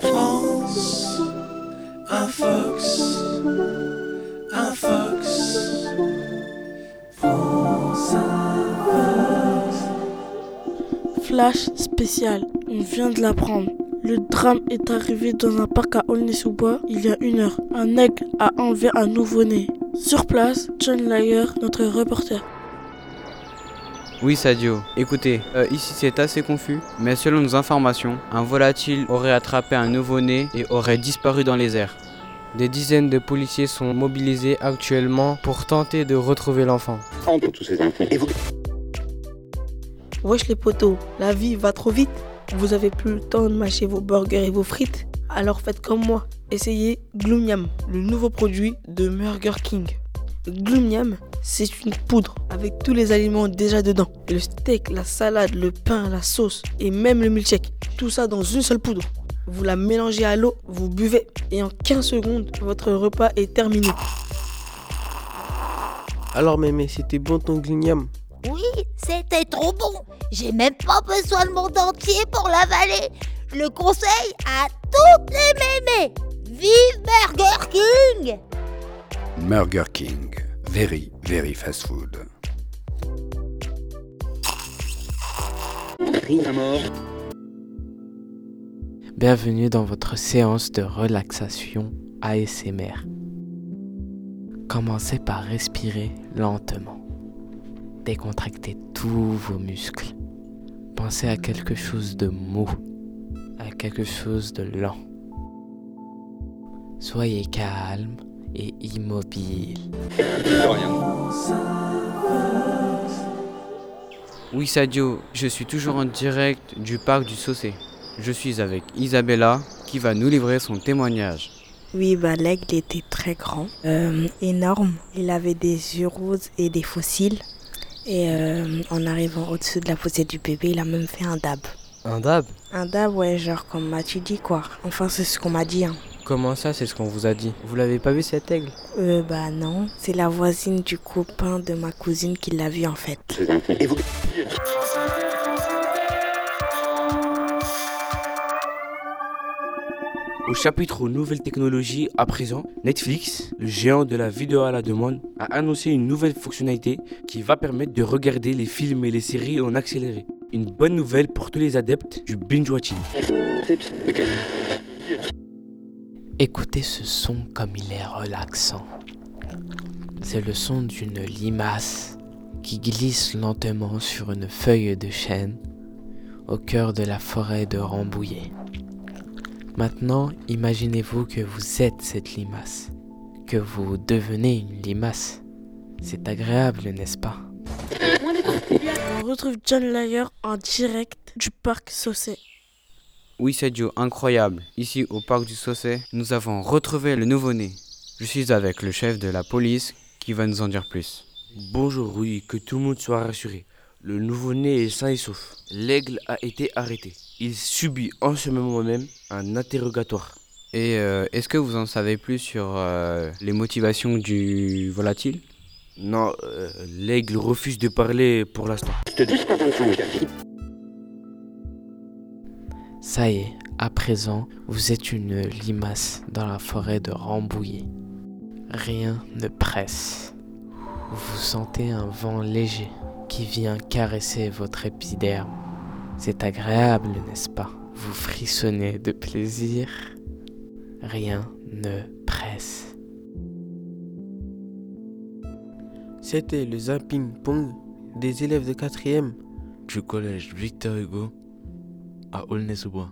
France, un fox, un fox. France, un fox. Flash spécial, on vient de l'apprendre. Le drame est arrivé dans un parc à Aulnay-sous-Bois il y a une heure. Un aigle a enlevé un nouveau-né. Sur place, John Lyer, notre reporter. Oui Sadio, écoutez, euh, ici c'est assez confus, mais selon nos informations, un volatile aurait attrapé un nouveau-né et aurait disparu dans les airs. Des dizaines de policiers sont mobilisés actuellement pour tenter de retrouver l'enfant. Entre tous ces infos, et vous Wesh les potos, la vie va trop vite. Vous avez plus le temps de mâcher vos burgers et vos frites. Alors faites comme moi. Essayez Gloomyam, le nouveau produit de Burger King. Gloomyam, c'est une poudre avec tous les aliments déjà dedans. Le steak, la salade, le pain, la sauce et même le milkshake. Tout ça dans une seule poudre. Vous la mélangez à l'eau, vous buvez et en 15 secondes, votre repas est terminé. Alors mémé, c'était bon ton glignam Oui, c'était trop bon. J'ai même pas besoin de monde entier pour l'avaler. Je le conseille à toutes les mémés. Vive Burger King Burger King. Very, very fast food. Bienvenue dans votre séance de relaxation ASMR. Commencez par respirer lentement. Décontractez tous vos muscles. Pensez à quelque chose de mou, à quelque chose de lent. Soyez calme et immobile. Oui Sadio, je suis toujours en direct du parc du Saucé. Je suis avec Isabella qui va nous livrer son témoignage. Oui, bah, l'aigle était très grand, euh, énorme. Il avait des yeux roses et des fossiles. Et euh, en arrivant au-dessus de la poussée du bébé, il a même fait un dab. Un dab? Un dab, ouais, genre comme m'as-tu dit quoi. Enfin, c'est ce qu'on m'a dit. Hein. Comment ça, c'est ce qu'on vous a dit Vous l'avez pas vu cet aigle Euh, bah non, c'est la voisine du copain de ma cousine qui l'a vu en fait. Et vous Au chapitre Nouvelles technologies, à présent, Netflix, le géant de la vidéo à la demande, a annoncé une nouvelle fonctionnalité qui va permettre de regarder les films et les séries en accéléré. Une bonne nouvelle pour tous les adeptes du binge-watching. Écoutez ce son comme il est relaxant. C'est le son d'une limace qui glisse lentement sur une feuille de chêne au cœur de la forêt de Rambouillet. Maintenant, imaginez-vous que vous êtes cette limace, que vous devenez une limace. C'est agréable, n'est-ce pas? On retrouve John Lyer en direct du parc Saucé. Oui Sadio, incroyable. Ici au parc du Saucé, nous avons retrouvé le nouveau-né. Je suis avec le chef de la police qui va nous en dire plus. Bonjour, oui, que tout le monde soit rassuré. Le nouveau-né est sain et sauf. L'aigle a été arrêté. Il subit en ce moment même un interrogatoire. Et euh, est-ce que vous en savez plus sur euh, les motivations du volatile? Non, euh, l'aigle refuse de parler pour l'instant. Ça y est, à présent, vous êtes une limace dans la forêt de Rambouillet. Rien ne presse. Vous sentez un vent léger qui vient caresser votre épiderme. C'est agréable, n'est-ce pas? Vous frissonnez de plaisir. Rien ne presse. C'était le zapping pong des élèves de 4ème. Du collège Victor Hugo à Aulnay-sous-Bois.